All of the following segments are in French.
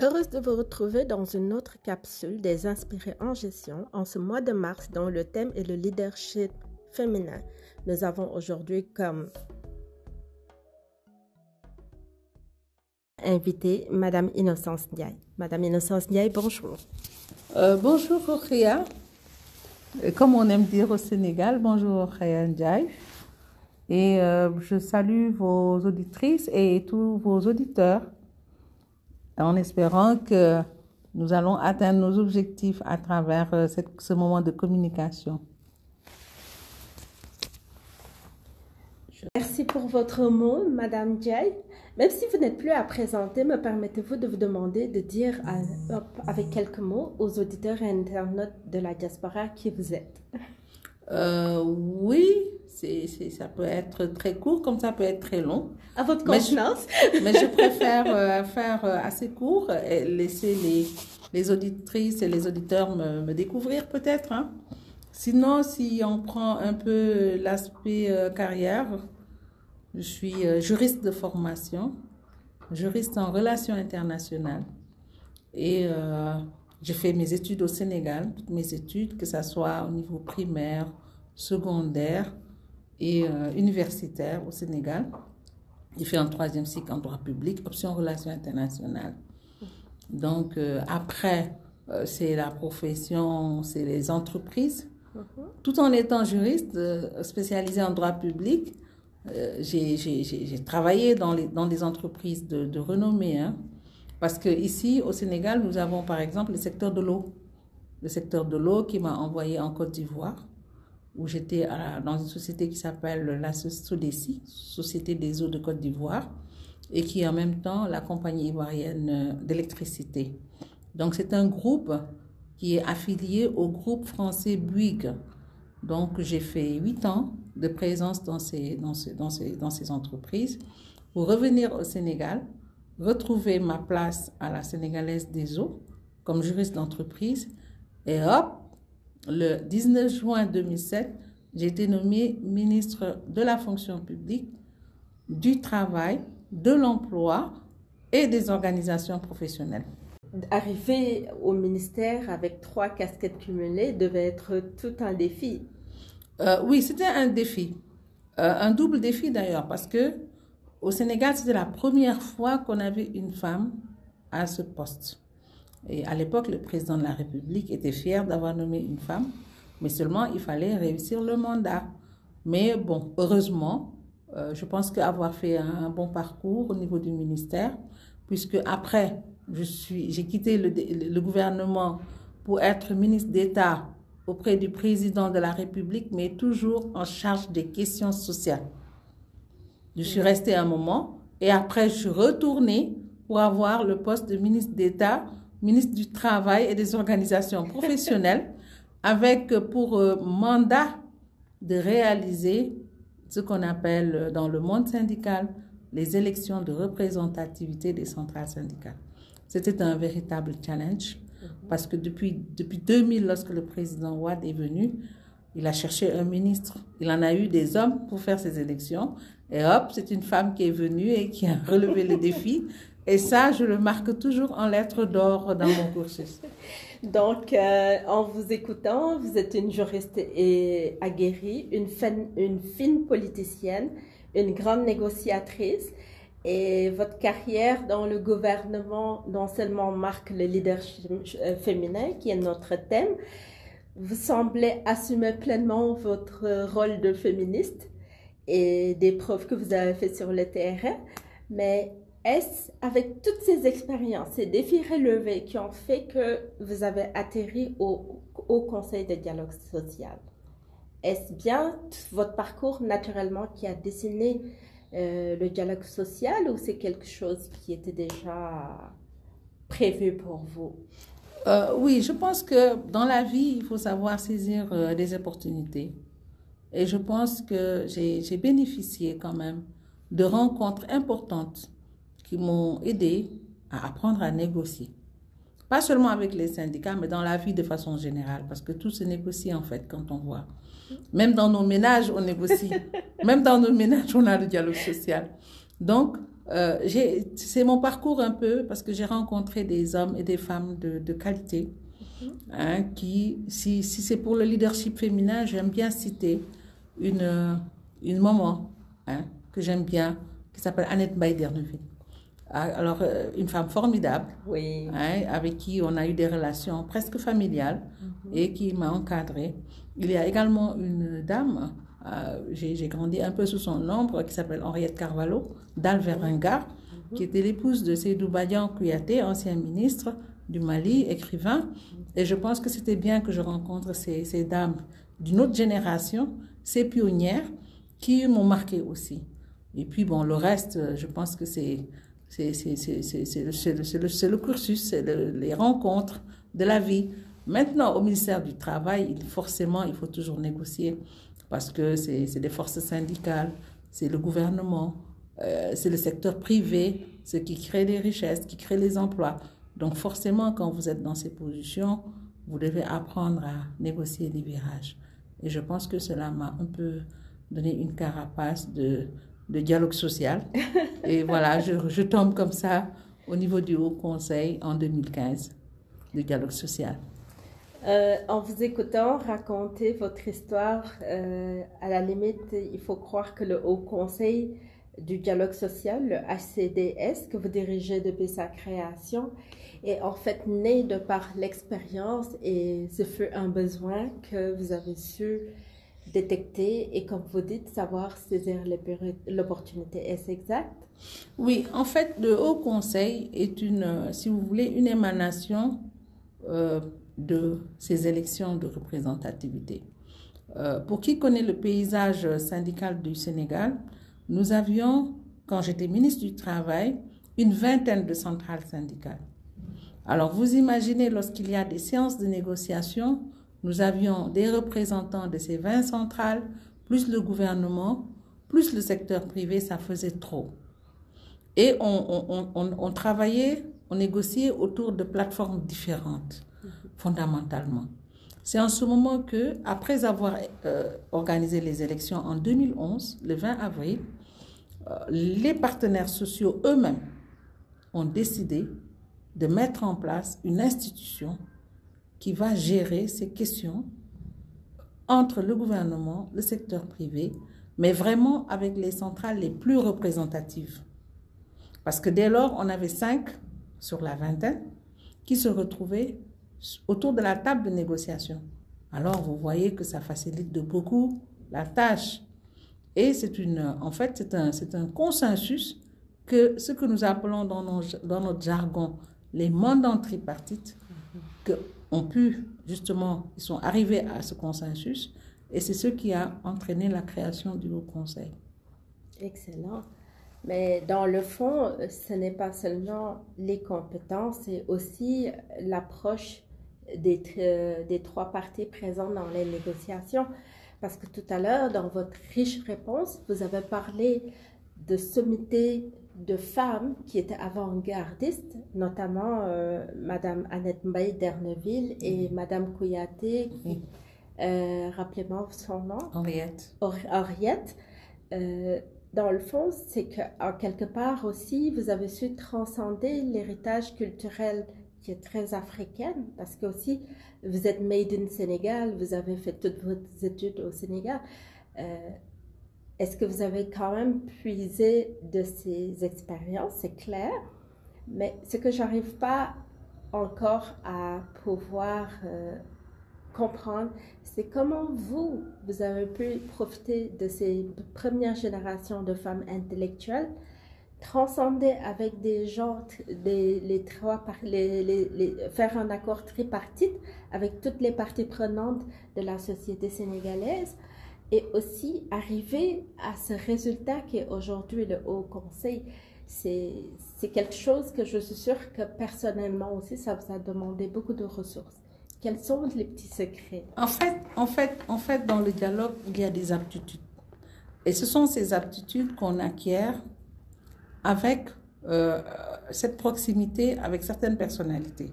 Heureuse de vous retrouver dans une autre capsule des Inspirés en gestion en ce mois de mars dont le thème est le leadership féminin. Nous avons aujourd'hui comme invitée Madame Innocence Ndiaye. Madame Innocence Ndiaye, bonjour. Euh, bonjour Rokhaya. Comme on aime dire au Sénégal, bonjour Rokhaya Ndiaye. Et euh, je salue vos auditrices et tous vos auditeurs en espérant que nous allons atteindre nos objectifs à travers euh, ce moment de communication. Merci pour votre mot, Madame Jay. Même si vous n'êtes plus à présenter, me permettez-vous de vous demander de dire à- avec quelques mots aux auditeurs et internautes de la diaspora qui vous êtes. Euh, oui, c'est, ça peut être très court comme ça peut être très long. À votre Mais je- contenance. Mais je préfère euh, faire euh, assez court et laisser les, les auditrices et les auditeurs me, me découvrir peut-être. hein. Sinon, si on prend un peu l'aspect euh, carrière, je suis euh, juriste de formation, juriste en relations internationales. Et j'ai fait mes études au Sénégal, toutes mes études, que ce soit au niveau primaire, secondaire et euh, universitaire au Sénégal. J'ai fait un troisième cycle en droit public, option relations internationales. Donc euh, après, euh, c'est la profession, c'est les entreprises. Tout en étant juriste spécialisé en droit public, j'ai travaillé dans, les, dans des entreprises de, de renommée. hein. Parce que ici, au Sénégal, nous avons par exemple le secteur de l'eau. Le secteur de l'eau qui m'a envoyé en Côte d'Ivoire, où j'étais dans une société qui s'appelle la Société des eaux de Côte d'Ivoire, et qui est en même temps la compagnie ivoirienne euh, d'électricité. Donc c'est un groupe qui est affilié au groupe français Bouygues. Donc j'ai fait huit ans de présence dans ces entreprises pour revenir au Sénégal, retrouver ma place à la Sénégalaise des eaux comme juriste d'entreprise et hop, le 19 juin 2007, j'ai été nommée ministre de la fonction publique, du travail, de l'emploi et des organisations professionnelles. Arriver au ministère avec trois casquettes cumulées devait être tout un défi. Euh, oui, c'était un défi. Euh, un double défi d'ailleurs, parce que au Sénégal, c'était la première fois qu'on avait une femme à ce poste. Et à l'époque, le président de la République était fier d'avoir nommé une femme, mais seulement il fallait réussir le mandat. Mais bon, heureusement, euh, je pense qu'avoir fait un, bon parcours au niveau du ministère, puisque après, j'ai quitté le gouvernement pour être ministre d'État auprès du président de la République, mais toujours en charge des questions sociales. Je suis restée un moment et après, je suis retournée pour avoir le poste de ministre d'État, ministre du Travail et des organisations professionnelles, avec pour euh, mandat de réaliser ce qu'on appelle euh, dans le monde syndical les élections de représentativité des centrales syndicales. C'était un véritable challenge parce que depuis, depuis 2000, lorsque le président Ouad est venu, il a cherché un ministre. Il en a eu des hommes pour faire ces élections. Et hop, c'est une femme qui est venue et qui a relevé le défi. Et ça, je le marque toujours en lettres d'or dans mon cursus. Donc, euh, en vous écoutant, vous êtes une juriste aguerrie, une, une fine politicienne, une grande négociatrice. Et votre carrière dans le gouvernement non seulement marque le leadership euh, féminin, qui est notre thème, vous semblez assumer pleinement votre rôle de féministe et des preuves que vous avez fait sur le terrain. Mais est-ce avec toutes ces expériences, ces défis relevés qui ont fait que vous avez atterri au, Conseil de dialogue social Est-ce bien votre parcours naturellement qui a dessiné euh, le dialogue social ou c'est quelque chose qui était déjà prévu pour vous? Euh, oui, je pense que dans la vie, il faut savoir saisir euh, des opportunités. Et je pense que j'ai bénéficié quand même de rencontres importantes qui m'ont aidé à apprendre à négocier. Pas seulement avec les syndicats, mais dans la vie de façon générale, parce que tout se négocie en fait quand on voit. Même dans nos ménages, on négocie. Même dans nos ménages, on a le dialogue social. Donc, euh, c'est mon parcours un peu parce que j'ai rencontré des hommes et des femmes de, de qualité. Mhm. Hein, qui, si, si c'est pour le leadership féminin, j'aime bien citer une, une maman hein, que j'aime bien, qui s'appelle Annette Bayderneville. Ah, alors, euh, une femme formidable, oui. hein, avec qui on a eu des relations presque familiales mhm. et qui m'a encadrée. Il y a également une dame, euh, j'ai grandi un peu sous son ombre, qui s'appelle Henriette Carvalho, d'Alveringa, mhm. qui était l'épouse de Seydou Badian Kouyaté, ancien ministre du Mali, écrivain. Et je pense que c'était bien que je rencontre ces, ces dames d'une autre génération, ces pionnières, qui m'ont marqué aussi. Et puis, bon, le reste, je pense que c'est c'est le, le, cursus, c'est les rencontres de la vie. Maintenant, au ministère du Travail, forcément, il faut toujours négocier parce que c'est des forces syndicales, c'est le gouvernement, euh, c'est le secteur privé, ce qui crée les richesses, qui crée les emplois. Donc forcément, quand vous êtes dans ces positions, vous devez apprendre à négocier des virages. Et je pense que cela m'a un peu donné une carapace de, de dialogue social. Et voilà, je, je, tombe comme ça au niveau du Haut Conseil en 2015 de dialogue social. Euh, en vous écoutant raconter votre histoire, euh, à la limite, il faut croire que le Haut Conseil du dialogue social, le HCDS, que vous dirigez depuis sa création, est en fait né de par l'expérience et ce fut un besoin que vous avez su détecter et, comme vous dites, savoir saisir l'opportunité. Est-ce exact? Oui, en fait, le Haut Conseil est une, si vous voulez, une émanation euh, de ces élections de représentativité. Euh, pour qui connaît le paysage syndical du Sénégal, nous avions, quand j'étais ministre du Travail, une vingtaine de centrales syndicales. Alors, vous imaginez, lorsqu'il y a des séances de négociation, nous avions des représentants de ces 20 centrales, plus le gouvernement, plus le secteur privé, ça faisait trop. Et on, travaillait, on négociait autour de plateformes différentes, fondamentalement. C'est en ce moment que, après avoir euh, organisé les élections en 2011, le 20 avril, euh, les partenaires sociaux eux-mêmes ont décidé de mettre en place une institution qui va gérer ces questions entre le gouvernement, le secteur privé, mais vraiment avec les centrales les plus représentatives. Parce que dès lors, on avait cinq sur la vingtaine qui se retrouvaient autour de la table de négociation. Alors, vous voyez que ça facilite de beaucoup la tâche. Et c'est une, en fait, c'est un, un consensus que ce que nous appelons dans, dans notre jargon les mandants tripartites, que ont pu, justement, ils sont arrivés à ce consensus et c'est ce qui a entraîné la création du Haut Conseil. Excellent. Mais dans le fond, ce n'est pas seulement les compétences, c'est aussi l'approche des, euh, des trois parties présentes dans les négociations. Parce que tout à l'heure, dans votre riche réponse, vous avez parlé de sommité de femmes qui étaient avant-gardistes, notamment euh, Madame Annette Mbaye d'Erneville et Madame Kouyaté, euh, rappelez-moi son nom. Henriette. Henriette. Euh, dans le fond, c'est qu'en quelque part aussi, vous avez su transcender l'héritage culturel qui est très africain, parce que aussi, vous êtes made in Sénégal, vous avez fait toutes vos études au Sénégal. Est-ce que vous avez quand même puisé de ces expériences, c'est clair, mais ce que j'arrive pas encore à pouvoir euh, comprendre, c'est comment vous, vous avez pu profiter de ces premières générations de femmes intellectuelles, transcender avec des gens, des, les trois, faire un accord tripartite avec toutes les parties prenantes de la société sénégalaise et aussi arriver à ce résultat qui est aujourd'hui le Haut Conseil. C'est quelque chose que je suis sûre que personnellement aussi, ça vous a demandé beaucoup de ressources. Quels sont les petits secrets? En fait, en fait, en fait, dans le dialogue, il y a des aptitudes. Et ce sont ces aptitudes qu'on acquiert avec euh, cette proximité avec certaines personnalités.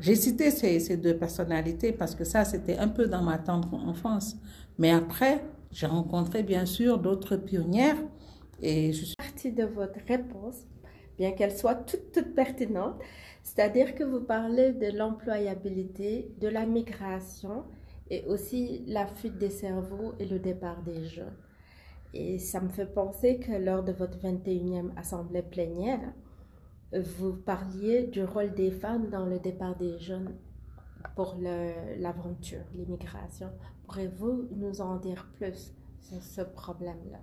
J'ai cité ces, ces, deux personnalités parce que ça, c'était un peu dans ma tendre enfance. Mais après, j'ai rencontré bien sûr d'autres pionnières Et je suis partie de votre réponse, bien qu'elle soit toute, toute pertinente, c'est-à-dire que vous parlez de l'employabilité, de la migration et aussi la fuite des cerveaux et le départ des jeunes. Et ça me fait penser que lors de votre 21e assemblée plénière, vous parliez du rôle des femmes dans le départ des jeunes pour l'aventure, l'immigration. Pourrez-vous nous en dire plus sur ce problème-là?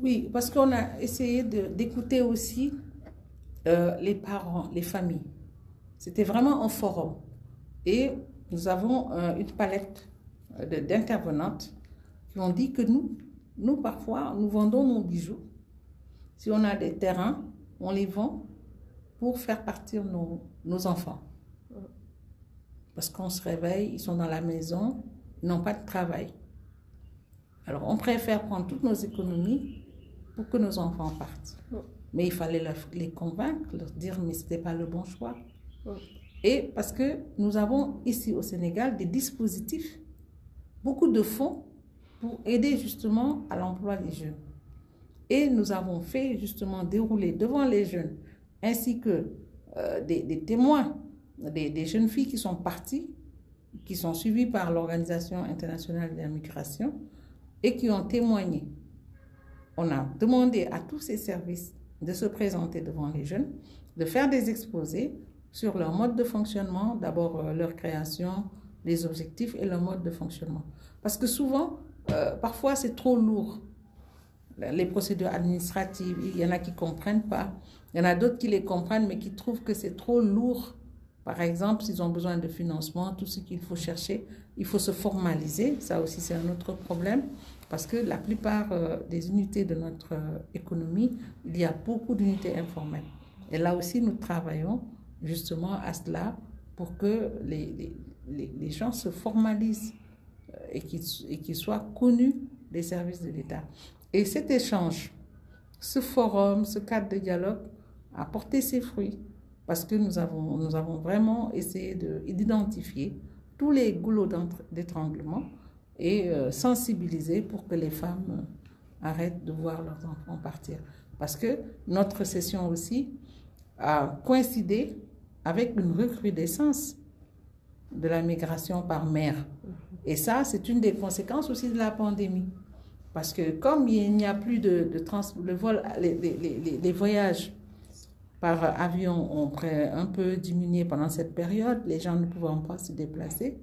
Oui, parce qu'on a essayé d'écouter aussi euh, les parents, les familles. C'était vraiment un forum. Et nous avons euh, une palette euh, d'intervenantes qui ont dit que nous, nous, parfois, nous vendons nos bijoux. Si on a des terrains, on les vend pour faire partir nos, nos enfants. Parce qu'on se réveille, ils sont dans la maison, ils n'ont pas de travail. Alors, on préfère prendre toutes nos économies pour que nos enfants partent. Mais il fallait les convaincre, leur dire, mais ce n'était pas le bon choix. Et parce que nous avons ici au Sénégal des dispositifs, beaucoup de fonds pour aider justement à l'emploi des jeunes. Et nous avons fait justement dérouler devant les jeunes, ainsi que euh, des, témoins, des, des, jeunes filles qui sont parties, qui sont suivies par l'Organisation internationale de la migration et qui ont témoigné. On a demandé à tous ces services de se présenter devant les jeunes, de faire des exposés sur leur mode de fonctionnement, d'abord euh, leur création, les objectifs et leur mode de fonctionnement. Parce que souvent, euh, parfois, c'est trop lourd. Les procédures administratives, il y en a qui ne comprennent pas. Il y en a d'autres qui les comprennent, mais qui trouvent que c'est trop lourd. Par exemple, s'ils ont besoin de financement, tout ce qu'il faut chercher, il faut se formaliser. Ça aussi, c'est un autre problème. Parce que la plupart euh, des unités de notre euh, économie, il y a beaucoup d'unités informelles. Et là aussi, nous travaillons justement à cela pour que les, gens se formalisent et qui, soit connu des services de l'État. Et cet échange, ce forum, ce cadre de dialogue a porté ses fruits parce que nous avons, nous avons vraiment essayé d'identifier tous les goulots d'étranglement et euh, sensibiliser pour que les femmes euh, arrêtent de voir leurs enfants partir. Parce que notre session aussi a coïncidé avec une recrudescence de la migration par mer. Et ça, c'est une des conséquences aussi de la pandémie. Parce que comme il n'y a plus de, de trans, le vol, les, les, les, voyages par avion ont un peu diminué pendant cette période, les gens ne pouvant pas se déplacer,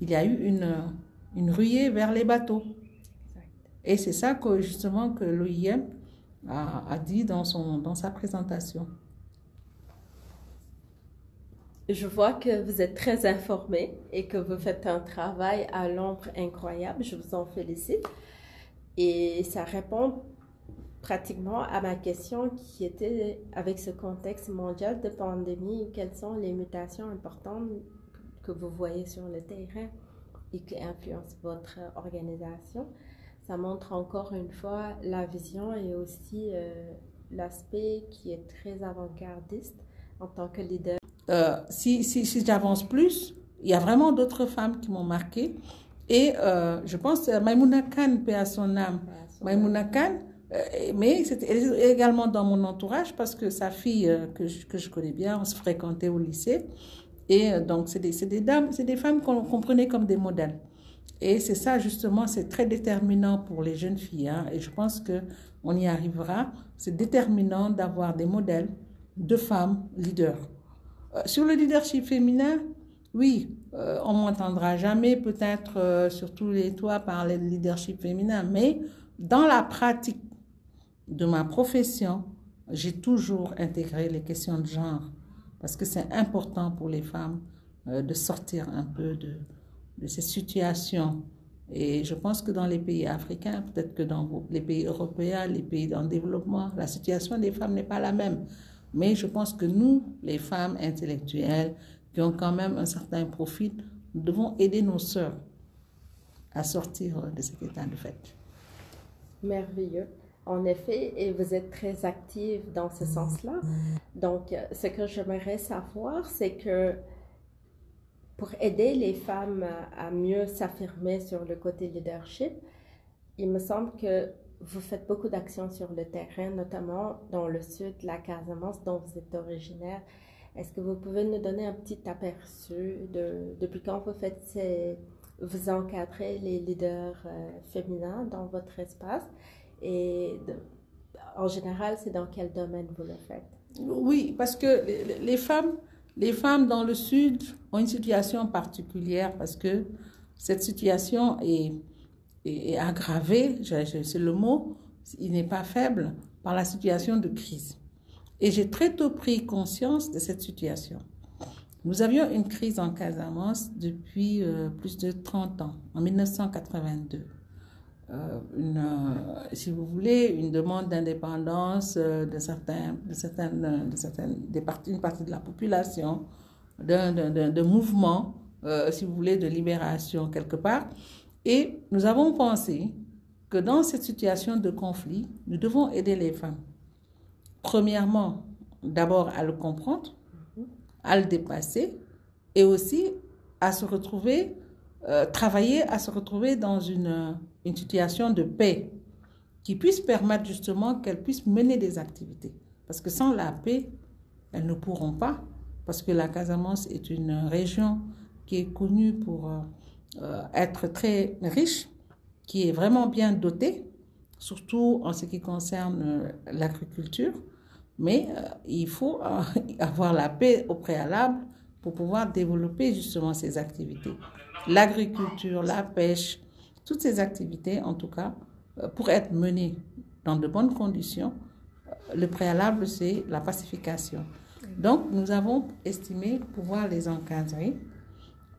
il y a eu une, une ruée vers les bateaux. Et c'est ça que justement que l'OIM a, a, dit dans, son, dans sa présentation. Je vois que vous êtes très informé et que vous faites un travail à l'ombre incroyable. Je vous en félicite. Et ça répond pratiquement à ma question qui était avec ce contexte mondial de pandémie, quelles sont les mutations importantes que vous voyez sur le terrain et qui influencent votre organisation? Ça montre encore une fois la vision et aussi euh, l'aspect qui est très avant-gardiste en tant que leader. Euh, si, si, si j'avance plus, il y a vraiment d'autres femmes qui m'ont marqué. Et euh, je pense à Maimouna Khan, paix à son âme. Maimouna Khan, euh, mais c'était également dans mon entourage parce que sa fille, que, je, que je connais bien, on se fréquentait au lycée. Et donc, c'est des, des, dames, c'est des femmes qu'on comprenait comme des modèles. Et c'est ça, justement, c'est très déterminant pour les jeunes filles. Hein, et je pense qu'on y arrivera. C'est déterminant d'avoir des modèles de femmes leaders. Euh, sur le leadership féminin, oui, euh, on m'entendra jamais peut-être euh, sur tous les toits parler de leadership féminin, mais dans la pratique de ma profession, j'ai toujours intégré les questions de genre parce que c'est important pour les femmes de sortir un peu de, de ces situations. Et je pense que dans les pays africains, peut-être que dans les pays européens, les pays en développement, la situation des femmes n'est pas la même. Mais je pense que nous, les femmes intellectuelles, qui ont quand même un certain profit, nous devons aider nos sœurs à sortir de cet état de fait. Merveilleux. En effet, et vous êtes très active dans ce sens-là. Donc, ce que j'aimerais savoir, c'est que pour aider les femmes à mieux s'affirmer sur le côté leadership, il me semble que vous faites beaucoup d'actions sur le terrain, notamment dans le sud, la Casamance, dont vous êtes originaire. Est-ce que vous pouvez nous donner un petit aperçu de depuis quand vous faites vous encadrez les leaders euh, féminins dans votre espace? Et en général, c'est dans quel domaine vous le faites? Oui, parce que les, femmes, les femmes dans le sud ont une situation particulière parce que cette situation est, est aggravée, c'est le mot, il n'est pas faible, par la situation de crise. Et j'ai très tôt pris conscience de cette situation. Nous avions une crise en Casamance depuis euh, plus de 30 ans, en 1982. Euh, une, euh, si vous voulez, une demande d'indépendance de, certains, de certaines, de certaines, des parties, une partie de la population, d'un mouvement, si vous voulez, de libération quelque part. Et nous avons pensé que dans cette situation de conflit, nous devons aider les femmes premièrement, d'abord à le comprendre, à le dépasser et aussi à se retrouver, euh, travailler à se retrouver dans une, une situation de paix qui puisse permettre justement qu'elles puissent mener des activités. Parce que sans la paix, elles ne pourront pas, parce que la Casamance est une région qui est connue pour euh, euh, être très riche, qui est vraiment bien dotée, surtout en ce qui concerne l'agriculture. Mais euh, il faut euh, avoir la paix au préalable pour pouvoir développer justement ces activités. L'agriculture, la pêche, toutes ces activités, en tout cas, euh, pour être menées dans de bonnes conditions, le préalable, c'est la pacification. Donc, nous avons estimé pouvoir les encadrer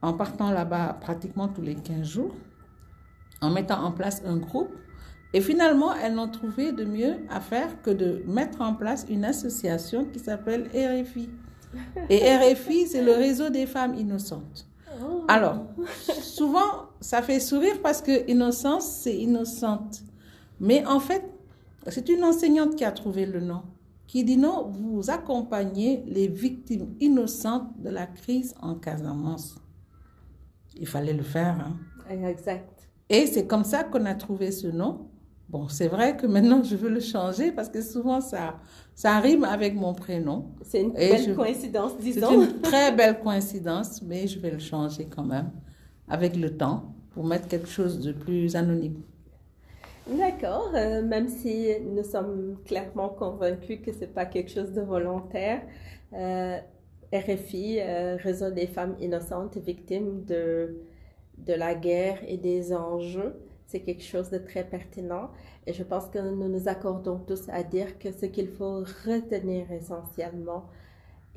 en partant là-bas pratiquement tous les 15 jours, en mettant en place un groupe et finalement, elles n'ont trouvé de mieux à faire que de mettre en place une association qui s'appelle RFI. Et RFI, c'est le réseau des femmes innocentes. Oh. Alors, souvent, ça fait sourire parce que innocence, c'est innocente. Mais en fait, c'est une enseignante qui a trouvé le nom, qui dit non, vous accompagnez les victimes innocentes de la crise en Casamance. Il fallait le faire. Hein? Exact. Et c'est comme ça qu'on a trouvé ce nom. Bon, c'est vrai que maintenant je veux le changer parce que souvent ça, ça rime avec mon prénom. C'est une belle coïncidence, disons. C'est une très belle coïncidence, mais je vais le changer quand même avec le temps pour mettre quelque chose de plus anonyme. D'accord, euh, même si nous sommes clairement convaincus que ce n'est pas quelque chose de volontaire, euh, RFI, euh, Réseau des femmes innocentes victimes de, de la guerre et des enjeux, c'est quelque chose de très pertinent. Et je pense que nous nous accordons tous à dire que ce qu'il faut retenir essentiellement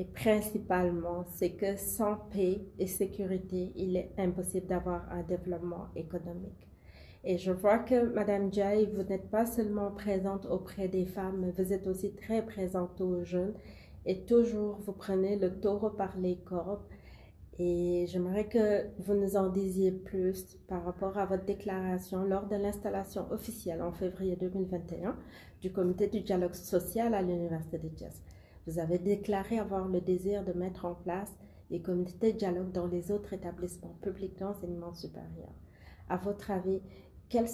et principalement, c'est que sans paix et sécurité, il est impossible d'avoir un développement économique. Et je vois que Madame Jai, vous n'êtes pas seulement présente auprès des femmes, vous êtes aussi très présente aux jeunes et toujours vous prenez le taureau par les cordes et j'aimerais que vous nous en disiez plus par rapport à votre déclaration lors de l'installation officielle en février 2021 du comité du dialogue social à l'Université de Jazz. Vous avez déclaré avoir le désir de mettre en place des comités de dialogue dans les autres établissements publics d'enseignement supérieur. À votre avis, quelle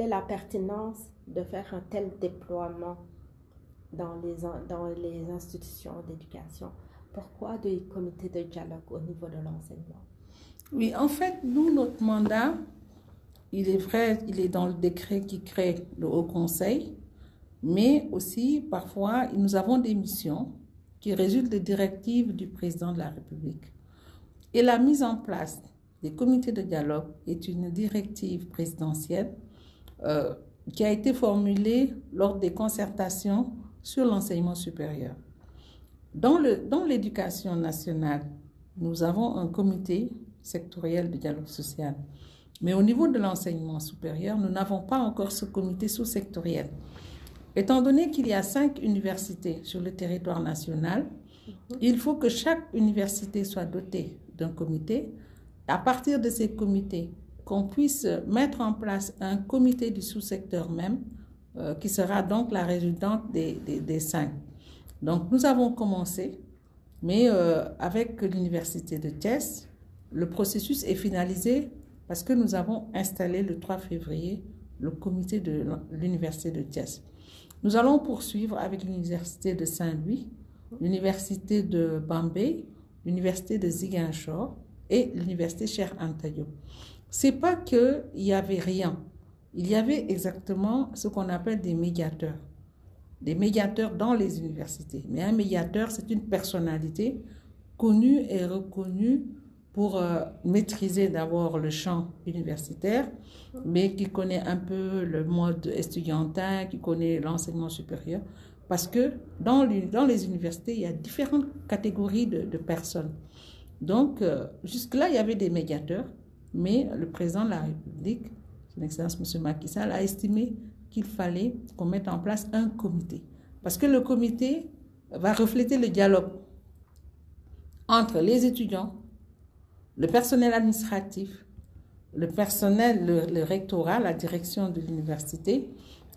est la pertinence de faire un tel déploiement dans les, dans les institutions d'éducation pourquoi des comités de dialogue au niveau de l'enseignement? Oui, en fait, nous, notre mandat, il est vrai, il est dans le décret qui crée le Haut Conseil, mais aussi, parfois, nous avons des missions qui résultent des directives du président de la République. Et la mise en place des comités de dialogue est une directive présidentielle euh, qui a été formulée lors des concertations sur l'enseignement supérieur. Dans l'éducation dans nationale, nous avons un comité sectoriel de dialogue social. Mais au niveau de l'enseignement supérieur, nous n'avons pas encore ce comité sous-sectoriel. Étant donné qu'il y a cinq universités sur le territoire national, il faut que chaque université soit dotée d'un comité. À partir de ces comités, qu'on puisse mettre en place un comité du sous-secteur même, euh, qui sera donc la résultante des, des, cinq. Donc nous avons commencé, mais euh, avec l'université de Thiès, le processus est finalisé parce que nous avons installé le 3 février le comité de l'Université de Thiès. Nous allons poursuivre avec l'Université de Saint-Louis, l'Université de Bombay, l'Université de Ziguinchor et l'Université Cher Antayo. C'est pas qu'il y avait rien. Il y avait exactement ce qu'on appelle des médiateurs. Des médiateurs dans les universités. Mais un médiateur, c'est une personnalité connue et reconnue pour euh, maîtriser d'abord le champ universitaire, mais qui connaît un peu le mode estudiantin, qui connaît l'enseignement supérieur. Parce que dans les, universités, il y a différentes catégories de, de personnes. Donc, euh, jusque-là, il y avait des médiateurs, mais le président de la République, son Excellence M. Macky Sall, a estimé qu'il fallait qu'on mette en place un comité. Parce que le comité va refléter le dialogue entre les étudiants, le personnel administratif, le personnel, le, le rectorat, la direction de l'université,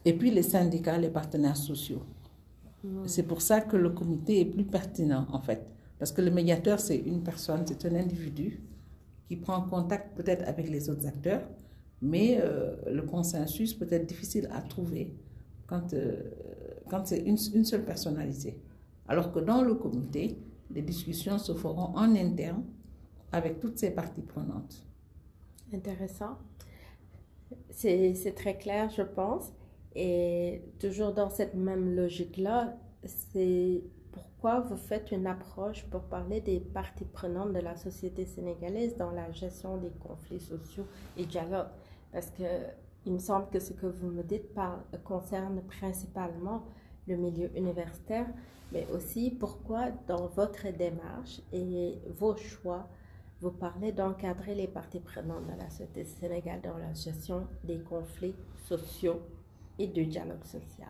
et puis les syndicats, les partenaires sociaux. C'est pour ça que le comité est plus pertinent, en fait. Parce que le médiateur, c'est une personne, c'est un individu qui prend contact peut-être avec les autres acteurs, mais euh, le consensus peut être difficile à trouver quand, euh, quand c'est une, une, seule personnalité. Alors que dans le comité, les discussions se feront en interne avec toutes ces parties prenantes. Intéressant. C'est très clair, je pense. Et toujours dans cette même logique-là, c'est pourquoi vous faites une approche pour parler des parties prenantes de la société sénégalaise dans la gestion des conflits sociaux et dialogue. Parce que il me semble que ce que vous me dites concerne principalement le milieu universitaire, mais aussi pourquoi dans votre démarche et vos choix, vous parlez d'encadrer les parties prenantes de la société sénégalaise dans la gestion des conflits sociaux et du dialogue social.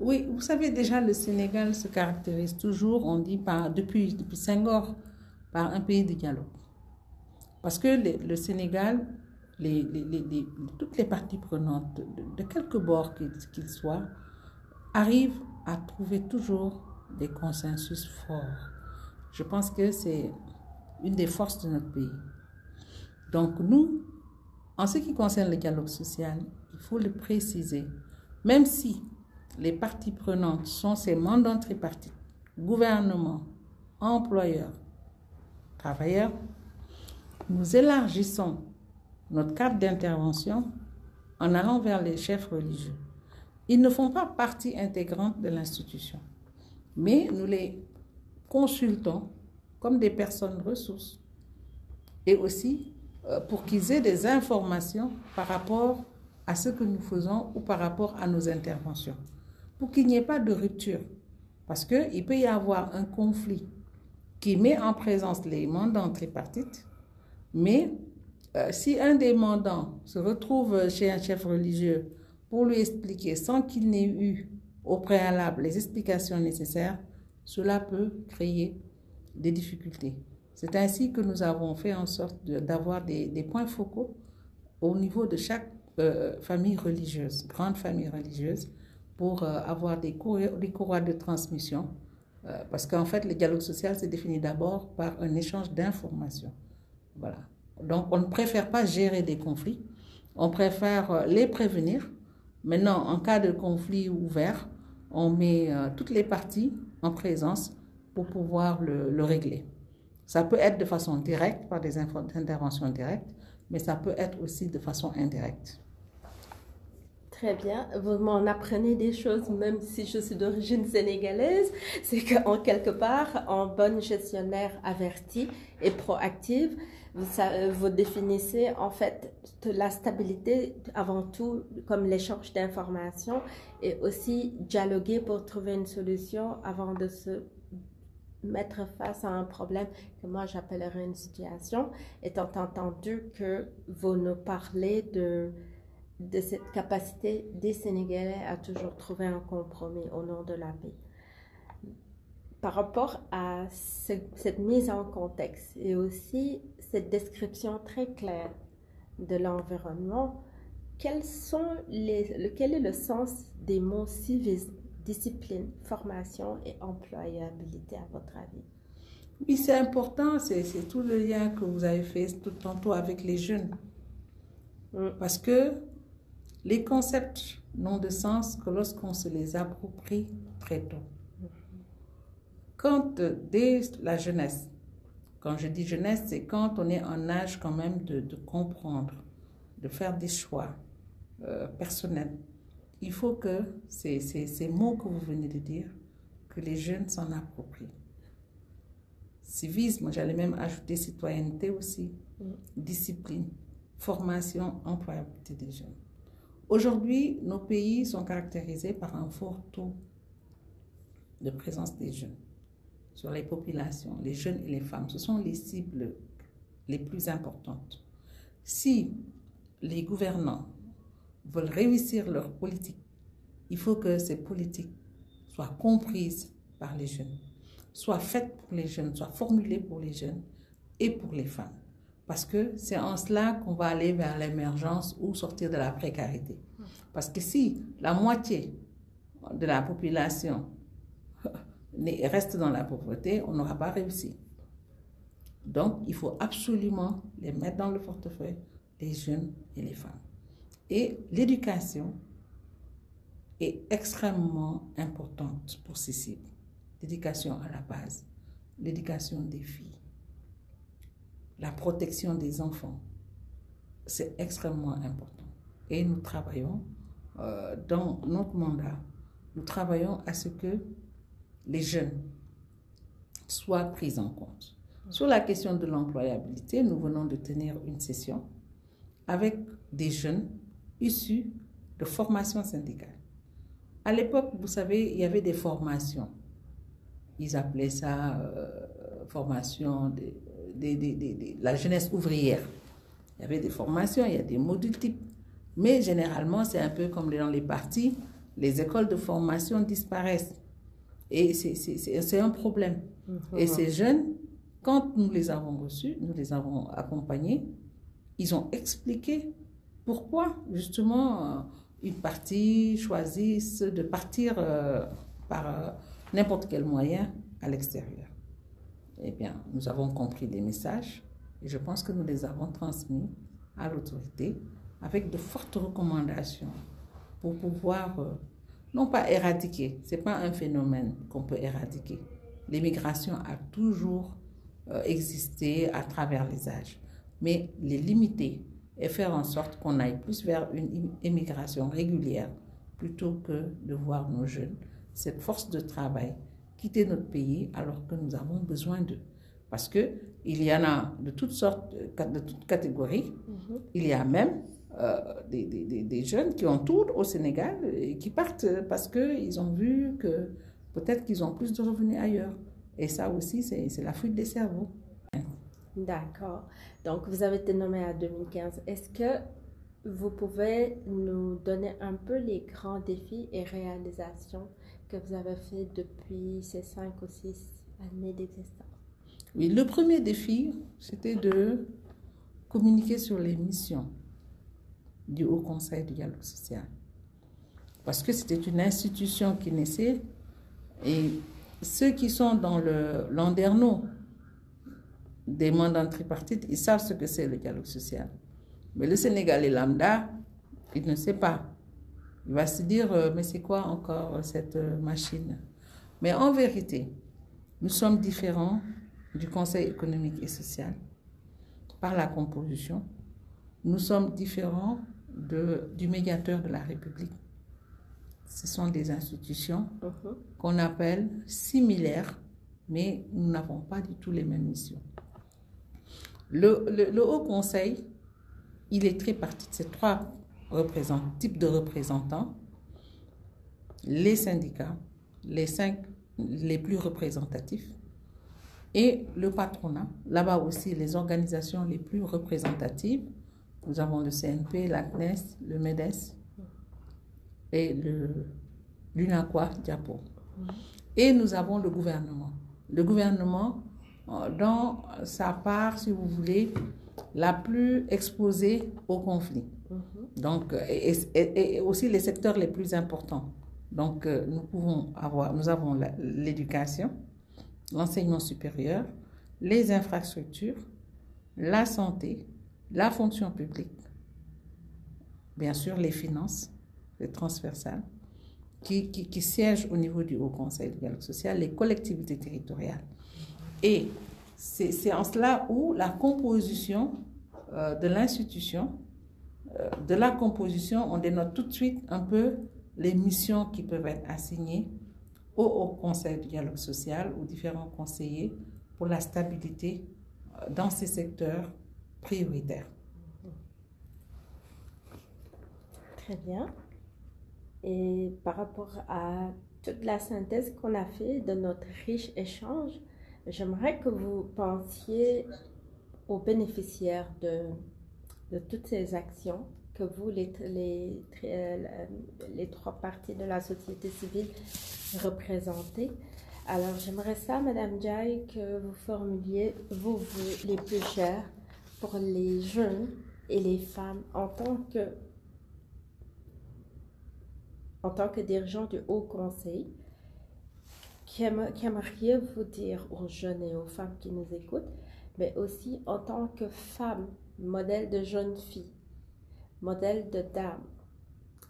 Oui, vous savez déjà, le Sénégal se caractérise toujours, on dit par, depuis, depuis Senghor, par un pays de dialogue. Parce que le Sénégal, les, les, les, toutes les parties prenantes, de, quelque bord qu'ils qu soient, arrivent à trouver toujours des consensus forts. Je pense que c'est une des forces de notre pays. Donc nous, en ce qui concerne le dialogue social, il faut le préciser, même si les parties prenantes sont ces mandants tripartites, gouvernement, employeurs, travailleurs, nous élargissons notre cadre d'intervention en allant vers les chefs religieux. Ils ne font pas partie intégrante de l'institution, mais nous les consultons comme des personnes ressources et aussi euh, pour qu'ils aient des informations par rapport à ce que nous faisons ou par rapport à nos interventions pour qu'il n'y ait pas de rupture. Parce qu'il peut y avoir un conflit qui met en présence les mandants tripartites, mais euh, si un des mandants se retrouve chez un chef religieux pour lui expliquer sans qu'il n'ait eu au préalable les explications nécessaires, cela peut créer des difficultés. C'est ainsi que nous avons fait en sorte d'avoir des, points focaux au niveau de chaque euh, famille religieuse, grande famille religieuse, pour euh, avoir des, cour des courroies de transmission. Parce qu'en fait, le dialogue social se définit d'abord par un échange d'informations. Voilà. Donc, on ne préfère pas gérer des conflits, on préfère euh, les prévenir. Maintenant, en cas de conflit ouvert, on met euh, toutes les parties en présence pour pouvoir le, le, régler. Ça peut être de façon directe, par des interventions directes, mais ça peut être aussi de façon indirecte. Très bien, vous m'en apprenez des choses, même si je suis d'origine sénégalaise. C'est qu'en quelque part, en bonne gestionnaire avertie et proactive, vous, vous définissez en fait la stabilité avant tout comme l'échange d'informations et aussi dialoguer pour trouver une solution avant de se mettre face à un problème que moi j'appellerais une situation, étant entendu que vous nous parlez de de cette capacité des Sénégalais à toujours trouver un compromis au nom de la paix. Par rapport à ce, cette mise en contexte et aussi cette description très claire de l'environnement, quels sont les, le, quel est le sens des mots civisme, discipline, formation et employabilité à votre avis? Oui, c'est important, c'est tout le lien que vous avez fait tout tantôt avec les jeunes. Mm. Parce que Les concepts n'ont de sens que lorsqu'on se les approprie très tôt. Quand euh, dès la jeunesse, quand je dis jeunesse, c'est quand on est en âge quand même de, de comprendre, de faire des choix euh, personnels. Il faut que ces, ces, ces mots que vous venez de dire, que les jeunes s'en approprient. Civisme, j'allais même ajouter citoyenneté aussi, discipline, formation, employabilité des jeunes. Aujourd'hui, nos pays sont caractérisés par un fort taux de présence des jeunes sur les populations, les jeunes et les femmes. Ce sont les cibles les plus importantes. Si les gouvernants veulent réussir leur politique, il faut que ces politiques soient comprises par les jeunes, soient faites pour les jeunes, soient formulées pour les jeunes et pour les femmes. Parce que c'est en cela qu'on va aller vers l'émergence ou sortir de la précarité. Parce que si la moitié de la population reste dans la pauvreté, on n'aura pas réussi. Donc, il faut absolument les mettre dans le portefeuille, les jeunes et les femmes. Et l'éducation est extrêmement importante pour ces. L'éducation à la base, l'éducation des filles, la protection des enfants, c'est extrêmement important. Et nous travaillons euh, dans notre mandat, nous travaillons à ce que les jeunes soient pris en compte. Sur la question de l'employabilité, nous venons de tenir une session avec des jeunes issus de formations syndicales. À l'époque, vous savez, il y avait des formations. Ils appelaient ça euh, formation de, la jeunesse ouvrière. Il y avait des formations, il y a des modules types. Mais généralement, c'est un peu comme dans les partis, les écoles de formation disparaissent. Et c'est un problème. Mmh. Et ces jeunes, quand nous les avons reçus, nous les avons accompagnés, ils ont expliqué pourquoi justement une partie choisissent de partir euh, par euh, n'importe quel moyen à l'extérieur. Eh bien, nous avons compris les messages et je pense que nous les avons transmis à l'autorité avec de fortes recommandations pour pouvoir, euh, non pas éradiquer, ce n'est pas un phénomène qu'on peut éradiquer. L'immigration a toujours euh, existé à travers les âges, mais les limiter et faire en sorte qu'on aille plus vers une immigration régulière plutôt que de voir nos jeunes, cette force de travail, quitter notre pays alors que nous avons besoin d'eux. Parce qu'il y en a de toutes sortes, de toutes catégories. Mm -hmm. Il y a même euh, des, des, des, jeunes qui tout au Sénégal et qui partent parce qu'ils ont vu que peut-être qu'ils ont plus de revenus ailleurs. Et ça aussi, c'est la fuite des cerveaux. D'accord. Donc, vous avez été nommé en 2015. Est-ce que vous pouvez nous donner un peu les grands défis et réalisations que vous avez fait depuis ces cinq ou six années d'existence Oui, le premier défi, c'était de communiquer sur les missions du Haut Conseil du dialogue social. Parce que c'était une institution qui naissait et ceux qui sont dans le landerneau des mandats tripartites, ils savent ce que c'est le dialogue social. Mais le Sénégalais lambda, il ne sait pas. Il va se dire, euh, mais c'est quoi encore cette euh, machine? Mais en vérité, nous sommes différents du Conseil économique et social par la composition. Nous sommes différents de, du médiateur de la République. Ce sont des institutions uh -huh. qu'on appelle similaires, mais nous n'avons pas du tout les mêmes missions. Le, le, le Haut Conseil, il est très parti de ces trois types de représentants, les syndicats, les cinq les plus représentatifs, et le patronat. Là-bas aussi, les organisations les plus représentatives. Nous avons le CNP, la CNES, le MEDES et le l'UNAQUA Diapo. Et nous avons le gouvernement. Le gouvernement, dans sa part, si vous voulez, la plus exposée au conflit. Donc, et, et, aussi les secteurs les plus importants. Donc, nous pouvons avoir, nous avons l'éducation, l'enseignement supérieur, les infrastructures, la santé, la fonction publique, bien sûr les finances, les transversales, qui, qui, qui siègent au niveau du Haut Conseil du dialogue social, les collectivités territoriales. Et c'est en cela où la composition euh, de l'institution, euh, de la composition, on dénote tout de suite un peu les missions qui peuvent être assignées au Conseil du dialogue social, aux différents conseillers pour la stabilité euh, dans ces secteurs prioritaires. Très bien. Et par rapport à toute la synthèse qu'on a fait de notre riche échange, j'aimerais que vous pensiez aux bénéficiaires de, de toutes ces actions que vous, les, les, les trois parties de la société civile, représentez. Alors, j'aimerais ça, Madame Jai, que vous formuliez vos vœux les plus chers pour les jeunes et les femmes en tant que en tant que dirigeant du Haut Conseil, qu'aimeriez vous dire aux jeunes et aux femmes qui nous écoutent, mais aussi en tant que femme, modèle de jeune fille, modèle de dame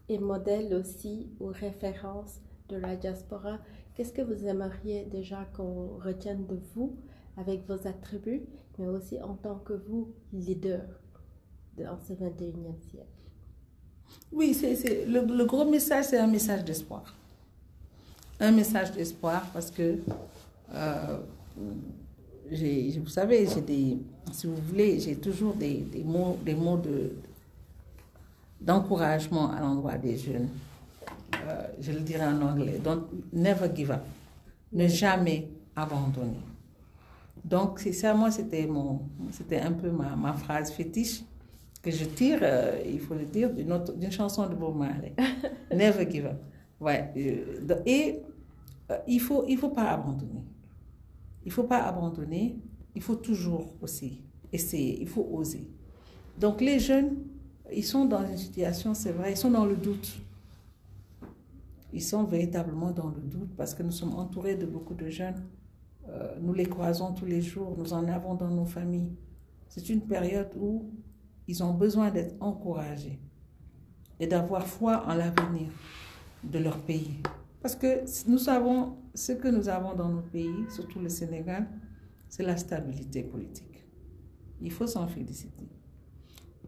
et modèle aussi ou référence de la diaspora, qu'est-ce que vous aimeriez déjà qu'on retienne de vous avec vos attributs, mais aussi en tant que vous, leader dans ce 21e siècle? Oui, c'est, le, gros message, c'est un message d'espoir. Un message d'espoir parce que, euh, vous savez, j'ai des, si vous voulez, j'ai toujours des, des, mots, des mots de, d'encouragement à l'endroit des jeunes. Euh, je le dirais en anglais. Don't never give up. Ne jamais abandonner. Donc, c'est ça, moi, c'était, mon, c'était un peu ma, ma phrase fétiche que je tire, euh, il faut le dire, d'une, autre, d'une chanson de Bob Marley. Never give up. Ouais. Euh, et il ne faut, il faut pas abandonner. Il ne faut pas abandonner. Il faut toujours aussi essayer. Il faut oser. Donc les jeunes, ils sont dans une situation, c'est vrai, ils sont dans le doute. Ils sont véritablement dans le doute parce que nous sommes entourés de beaucoup de jeunes. Euh, nous les croisons tous les jours, nous en avons dans nos familles. C'est une période où ils ont besoin d'être encouragés et d'avoir foi en l'avenir de leur pays. Parce que nous savons, ce que nous avons dans notre pays, surtout le Sénégal, c'est la stabilité politique. Il faut s'en féliciter.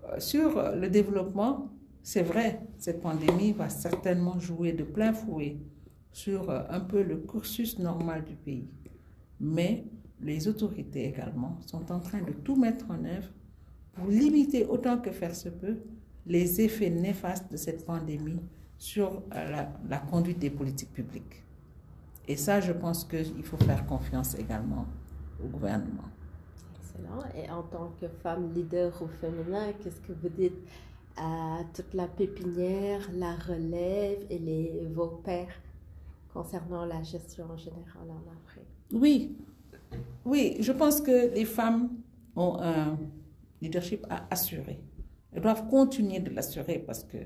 Euh, sur le développement, c'est vrai, cette pandémie va certainement jouer de plein fouet sur euh, un peu le cursus normal du pays. Mais les autorités également sont en train de tout mettre en œuvre pour limiter autant que faire se peut les effets néfastes de cette pandémie sur euh, la conduite des politiques publiques. Et ça, je pense qu'il faut faire confiance également au gouvernement. Excellent. Et en tant que femme leader au féminin, qu'est-ce que vous dites à toute la pépinière, la relève et les, vos pères concernant la gestion générale en Afrique? Oui, oui, je pense que les femmes ont un leadership à assurer. Elles doivent continuer de l'assurer parce que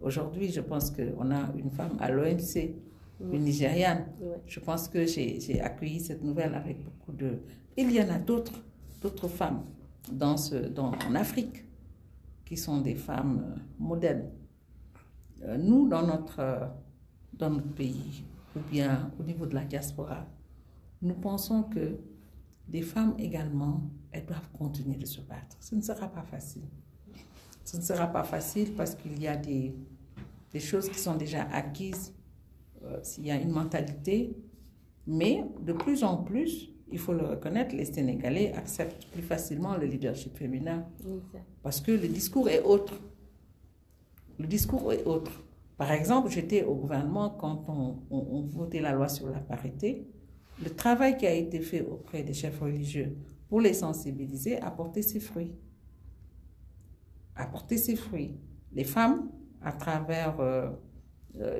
aujourd'hui, je pense qu'on a une femme à l'OMC, une Nigériane. Oui. Je pense que j'ai accueilli cette nouvelle avec beaucoup de... Il y en a d'autres, d'autres femmes dans ce, dans, en Afrique qui sont des femmes euh, modèles. Euh, nous, dans notre, euh, dans notre pays, ou bien au niveau de la diaspora, nous pensons que les femmes également, elles doivent continuer de se battre. Ce ne sera pas facile. Ce ne sera pas facile parce qu'il y a des, des choses qui sont déjà acquises, euh, s'il y a une mentalité, mais de plus en plus, il faut le reconnaître, les Sénégalais acceptent plus facilement le leadership féminin parce que le discours est autre. Le discours est autre. Par exemple, j'étais au gouvernement quand on, on, on votait la loi sur la parité. Le travail qui a été fait auprès des chefs religieux pour les sensibiliser a porté ses fruits. A porté ses fruits. Les femmes, à travers euh,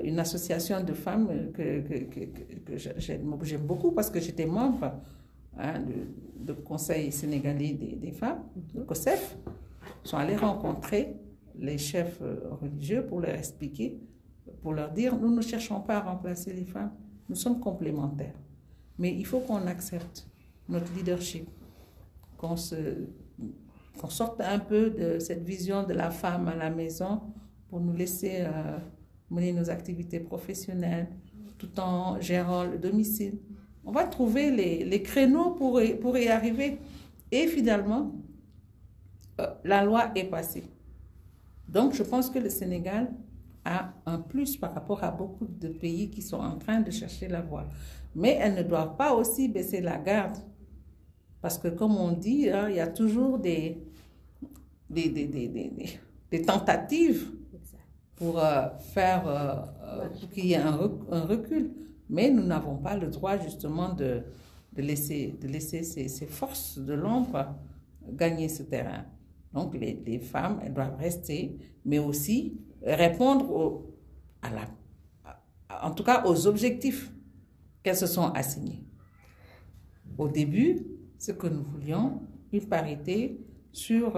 une association de femmes que, que, que, que j'aime beaucoup parce que j'étais membre hein, du, Conseil sénégalais des, femmes, le COSEF, sont allés rencontrer les chefs euh, religieux pour leur expliquer, pour leur dire, nous ne cherchons pas à remplacer les femmes, nous sommes complémentaires. Mais il faut qu'on accepte notre leadership, qu'on qu'on sorte un peu de cette vision de la femme à la maison pour nous laisser euh, mener nos activités professionnelles tout en gérant le domicile. On va trouver les, les créneaux pour pour y arriver. Et finalement, euh, la loi est passée. Donc, je pense que le Sénégal a un plus par rapport à beaucoup de pays qui sont en train de chercher la voie. Mais elles ne doivent pas aussi baisser la garde. Parce que, comme on dit, hein, il y a toujours des, des, des, des, des tentatives pour euh, faire euh, euh, pour qu'il y ait un, recul. Mais nous n'avons pas le droit justement de, de laisser, de laisser ces, ces forces de l'ombre gagner ce terrain. Donc les, les, femmes, elles doivent rester, mais aussi répondre au, à la, en tout cas aux objectifs qu'elles se sont assignés. Au début, ce que nous voulions, une parité sur,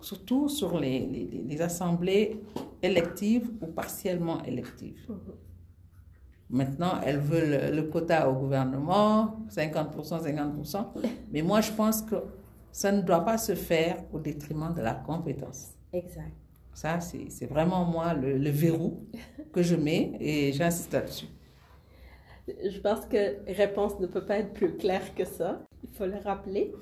surtout sur les, les, les assemblées électives ou partiellement électives. Maintenant, elles veulent le quota au gouvernement, 50%, 50%. Mais moi, je pense que ça ne doit pas se faire au détriment de la compétence. Exact. Ça, c'est vraiment moi le, le, verrou que je mets et j'insiste là-dessus. Je pense que réponse ne peut pas être plus claire que ça. Il faut le rappeler.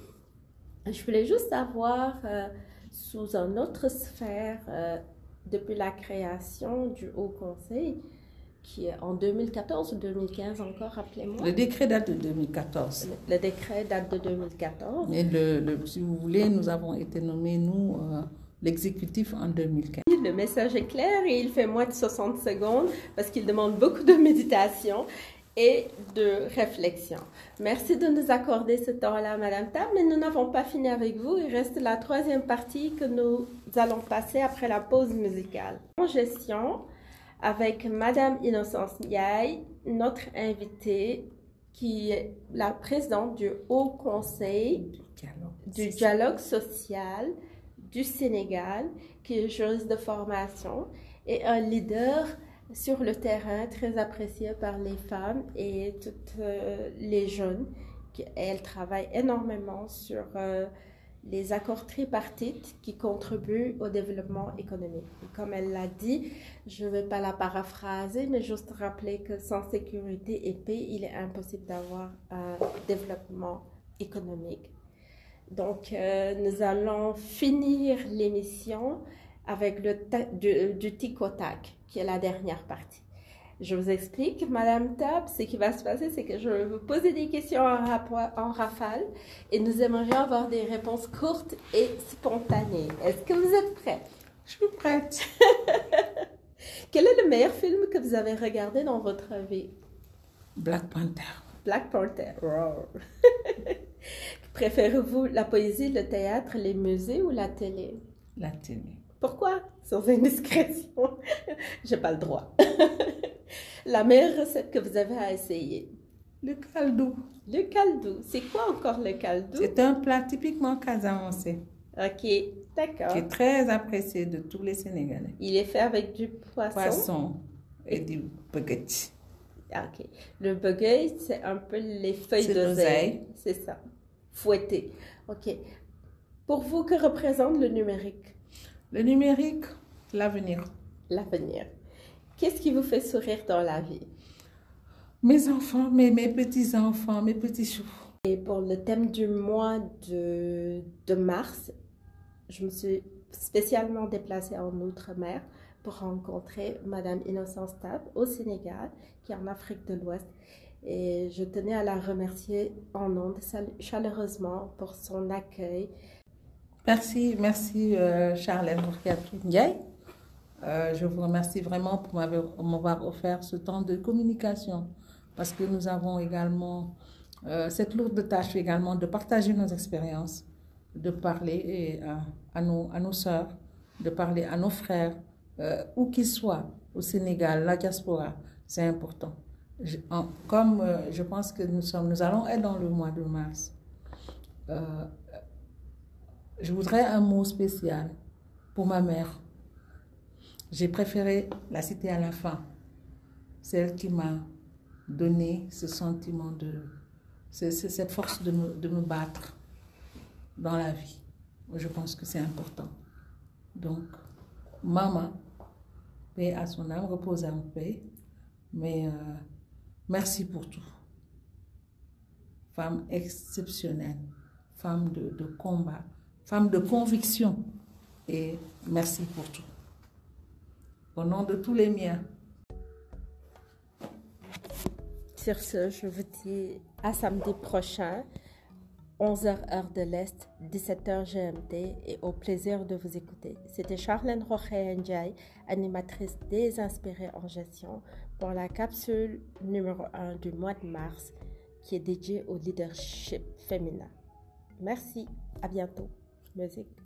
Je voulais juste savoir, euh, sous une autre sphère, euh, depuis la création du Haut Conseil, qui est en 2014 ou 2015 encore, rappelez-moi. Le décret date de 2014. Le, le décret date de 2014. Et le, le, si vous voulez, nous avons été nommés, nous, euh, l'exécutif en 2015. Le message est clair et il fait moins de 60 secondes parce qu'il demande beaucoup de méditation et de réflexion. Merci de nous accorder ce temps-là, Madame Tab, mais nous n'avons pas fini avec vous. Il reste la troisième partie que nous allons passer après la pause musicale. En gestion, avec Madame Innocence Ndiaye, notre invitée, qui est la présidente du Haut Conseil du dialogue social du Sénégal, qui est juriste de formation et un leader sur le terrain très apprécié par les femmes et toutes euh, les jeunes. Elle travaille énormément sur euh, les accords tripartites qui contribuent au développement économique. Comme elle l'a dit, je ne vais pas la paraphraser, mais juste rappeler que sans sécurité et paix, il est impossible d'avoir un développement économique. Donc, euh, nous allons finir l'émission avec le du, du tic au tac, qui est la dernière partie. Je vous explique, Madame Tab, ce qui va se passer, c'est que je vais vous poser des questions en, en, rafale et nous aimerions avoir des réponses courtes et spontanées. Est-ce que vous êtes prêts? Je suis prête. Quel est le meilleur film que vous avez regardé dans votre vie? Black Panther. Black Panther. Wow. Préférez-vous la poésie, le théâtre, les musées ou la télé? La télé. Pourquoi? Sans indiscrétion. J'ai pas le droit. la meilleure recette que vous avez à essayer? Le caldou. Le caldou. C'est quoi encore le caldou? C'est un plat typiquement casamançais. Ok, d'accord. Qui est très apprécié de tous les Sénégalais. Il est fait avec du poisson? Poisson et du baguette. Ok. Le baguette, c'est un peu les feuilles d'oseille. C'est ça. Fouetté. Ok. Pour vous, que représente le numérique? Le numérique, l'avenir. L'avenir. Qu'est-ce qui vous fait sourire dans la vie? Mes enfants, mes, mes petits-enfants, mes petits choux. Et pour le thème du mois de, de mars, je me suis spécialement déplacée en Outre-mer pour rencontrer Madame Innocence Tab au Sénégal, qui est en Afrique de l'Ouest. Et je tenais à la remercier en ondes chaleureusement pour son accueil. Merci, merci euh, Charlène Ndiaye. Euh, je vous remercie vraiment pour m'avoir offert ce temps de communication parce que nous avons également euh, cette lourde tâche également de partager nos expériences, de parler et, à, nos, à nos sœurs, de parler à nos frères, euh, où qu'ils soient, au Sénégal, la diaspora, c'est important. Comme euh, je pense que nous, sommes, nous allons être dans le mois de mars, euh, je voudrais un mot spécial pour ma mère. J'ai préféré la citer à la fin, celle qui m'a donné ce sentiment de, cette force de me, battre dans la vie. Je pense que c'est important. Donc, maman, paix à son âme, repose en paix. Mais euh, merci pour tout. Femme exceptionnelle, femme de combat, femme de conviction. Et merci pour tout. Au nom de tous les miens. Sur ce, je vous dis à samedi prochain, 11h heure de l'Est, 17h GMT et au plaisir de vous écouter. C'était Charlène Roche Ndiaye, animatrice des Inspirés en gestion pour la capsule numéro 1 du mois de mars qui est dédiée au leadership féminin. Merci, à bientôt. Basic